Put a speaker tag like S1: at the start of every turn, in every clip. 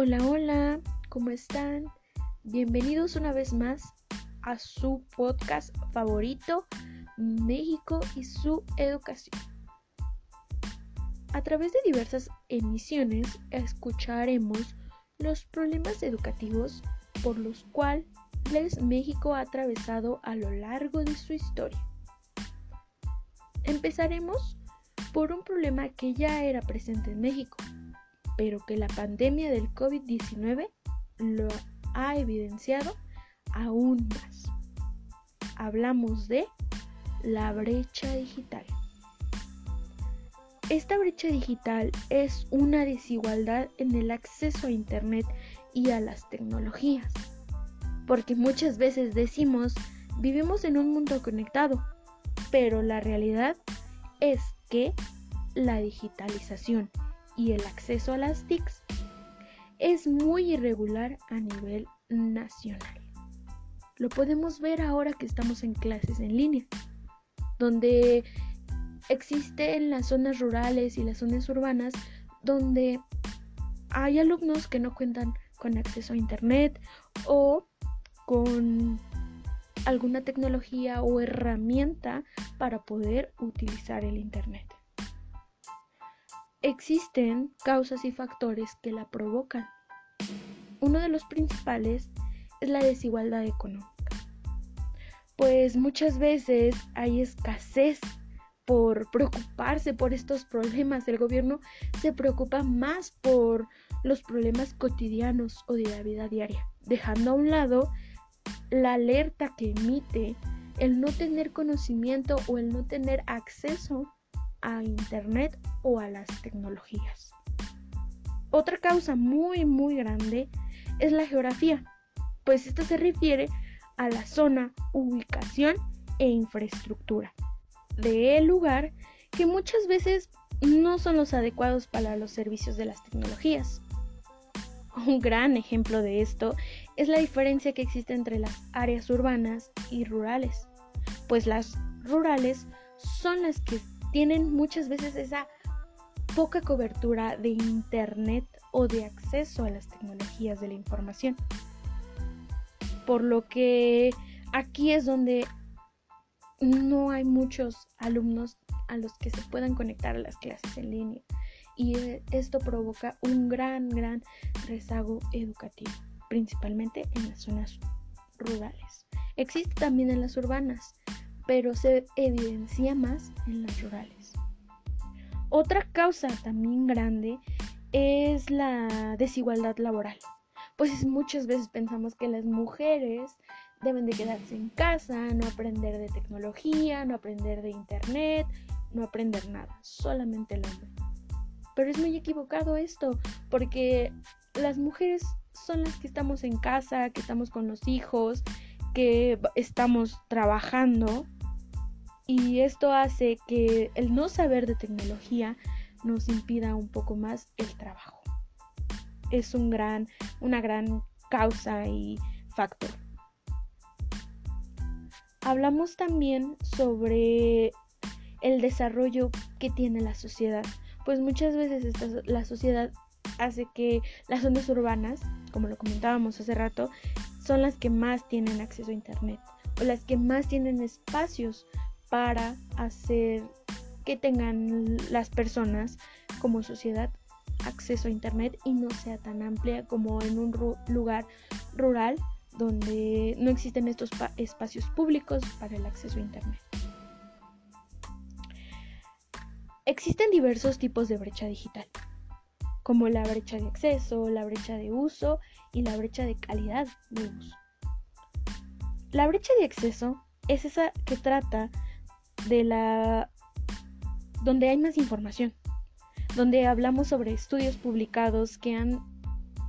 S1: Hola, hola, ¿cómo están? Bienvenidos una vez más a su podcast favorito, México y su educación. A través de diversas emisiones escucharemos los problemas educativos por los cuales México ha atravesado a lo largo de su historia. Empezaremos por un problema que ya era presente en México, pero que la pandemia del COVID-19 lo ha evidenciado aún más. Hablamos de la brecha digital. Esta brecha digital es una desigualdad en el acceso a Internet y a las tecnologías, porque muchas veces decimos vivimos en un mundo conectado, pero la realidad es que la digitalización y el acceso a las TICs es muy irregular a nivel nacional. Lo podemos ver ahora que estamos en clases en línea, donde existen las zonas rurales y las zonas urbanas donde hay alumnos que no cuentan con acceso a internet o con alguna tecnología o herramienta para poder utilizar el internet. Existen causas y factores que la provocan. Uno de los principales es la desigualdad económica. Pues muchas veces hay escasez por preocuparse por estos problemas. El gobierno se preocupa más por los problemas cotidianos o de la vida diaria, dejando a un lado la alerta que emite el no tener conocimiento o el no tener acceso a Internet o a las tecnologías. Otra causa muy muy grande es la geografía, pues esto se refiere a la zona, ubicación e infraestructura de el lugar que muchas veces no son los adecuados para los servicios de las tecnologías. Un gran ejemplo de esto es la diferencia que existe entre las áreas urbanas y rurales, pues las rurales son las que tienen muchas veces esa poca cobertura de Internet o de acceso a las tecnologías de la información. Por lo que aquí es donde no hay muchos alumnos a los que se puedan conectar a las clases en línea y eh, esto provoca un gran, gran rezago educativo, principalmente en las zonas rurales. Existe también en las urbanas, pero se evidencia más en las rurales. Otra causa también grande es la desigualdad laboral, pues muchas veces pensamos que las mujeres deben de quedarse en casa, no aprender de tecnología, no aprender de internet, no aprender nada, solamente el hombre. Pero es muy equivocado esto, porque las mujeres son las que estamos en casa, que estamos con los hijos, que estamos trabajando y esto hace que el no saber de tecnología nos impida un poco más el trabajo. Es un gran, una gran causa y factor. Hablamos también sobre el desarrollo que tiene la sociedad, pues muchas veces la sociedad hace que las zonas urbanas, como lo comentábamos hace rato, son las que más tienen acceso a Internet o las que más tienen espacios para hacer que tengan las personas como sociedad acceso a Internet y no sea tan amplia como en un lugar rural donde no existen estos espacios públicos para el acceso a Internet. Existen diversos tipos de brecha digital, como la brecha de acceso, la brecha de uso y la brecha de calidad de uso. La brecha de acceso es esa que trata de la donde hay más información, donde hablamos sobre estudios publicados que han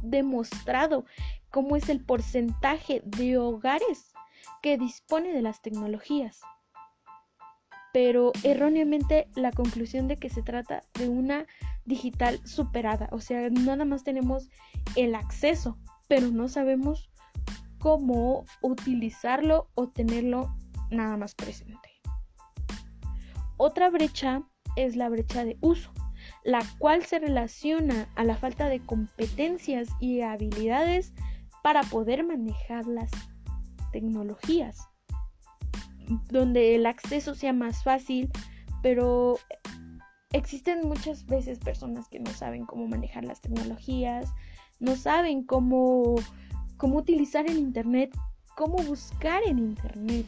S1: demostrado cómo es el porcentaje de hogares que dispone de las tecnologías. Pero erróneamente la conclusión de que se trata de una digital superada, o sea, nada más tenemos el acceso, pero no sabemos cómo utilizarlo o tenerlo nada más presente. Otra brecha es la brecha de uso. la cual se relaciona a la falta de competencias y habilidades para poder manejar las tecnologías, donde el acceso sea más fácil, pero existen muchas veces personas que no saben cómo manejar las tecnologías, no saben cómo, cómo utilizar el Internet, cómo buscar en Internet.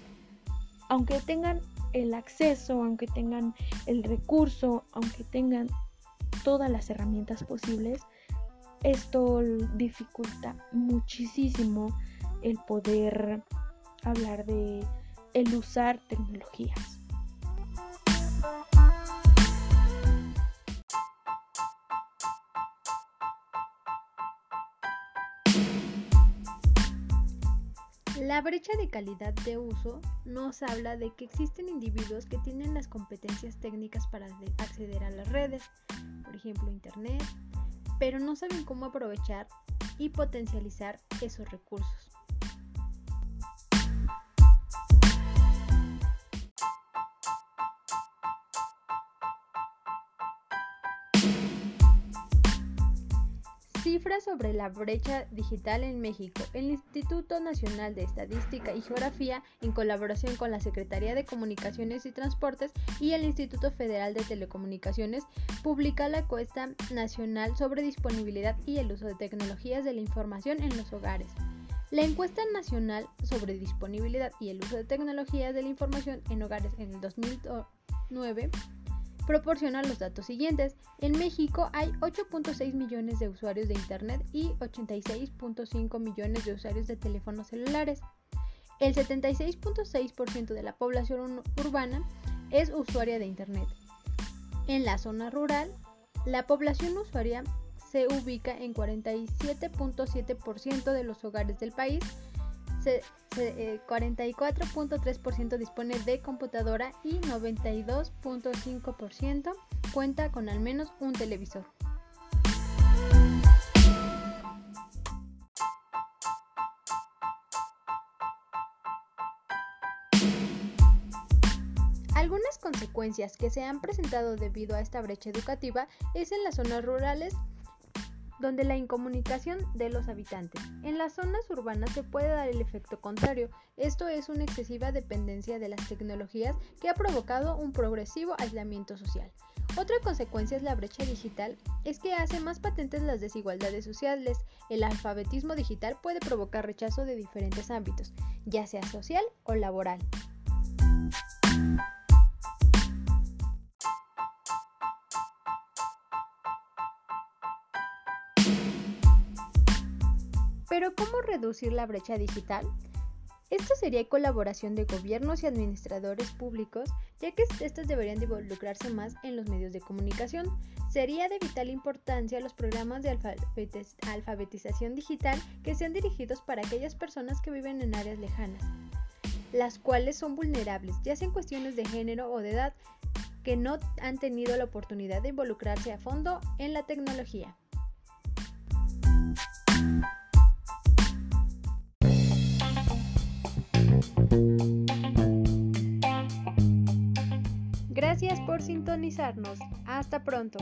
S1: Aunque tengan el acceso, aunque tengan el recurso, aunque tengan todas las herramientas posibles, esto dificulta muchísimo el poder hablar de el usar tecnologías.
S2: La brecha de calidad de uso nos habla de que existen individuos que tienen las competencias técnicas para acceder a las redes, por ejemplo Internet, pero no saben cómo aprovechar y potencializar esos recursos. Cifras sobre la brecha digital en México. El Instituto Nacional de Estadística y Geografía, en colaboración con la Secretaría de Comunicaciones y Transportes y el Instituto Federal de Telecomunicaciones, publica la encuesta nacional sobre disponibilidad y el uso de tecnologías de la información en los hogares. La encuesta nacional sobre disponibilidad y el uso de tecnologías de la información en hogares en el 2009 proporciona los datos siguientes. En México hay 8.6 millones de usuarios de Internet y 86.5 millones de usuarios de teléfonos celulares. El 76.6% de la población urbana es usuaria de Internet. En la zona rural, la población usuaria se ubica en 47.7% de los hogares del país 44.3% eh, dispone de computadora y 92.5% cuenta con al menos un televisor. Algunas consecuencias que se han presentado debido a esta brecha educativa es en las zonas rurales donde la incomunicación de los habitantes. En las zonas urbanas se puede dar el efecto contrario, esto es una excesiva dependencia de las tecnologías que ha provocado un progresivo aislamiento social. Otra consecuencia es la brecha digital, es que hace más patentes las desigualdades sociales. El alfabetismo digital puede provocar rechazo de diferentes ámbitos, ya sea social o laboral. Pero ¿cómo reducir la brecha digital? Esto sería colaboración de gobiernos y administradores públicos, ya que estos deberían de involucrarse más en los medios de comunicación. Sería de vital importancia los programas de alfabetización digital que sean dirigidos para aquellas personas que viven en áreas lejanas, las cuales son vulnerables, ya sea en cuestiones de género o de edad, que no han tenido la oportunidad de involucrarse a fondo en la tecnología. Por sintonizarnos. Hasta pronto.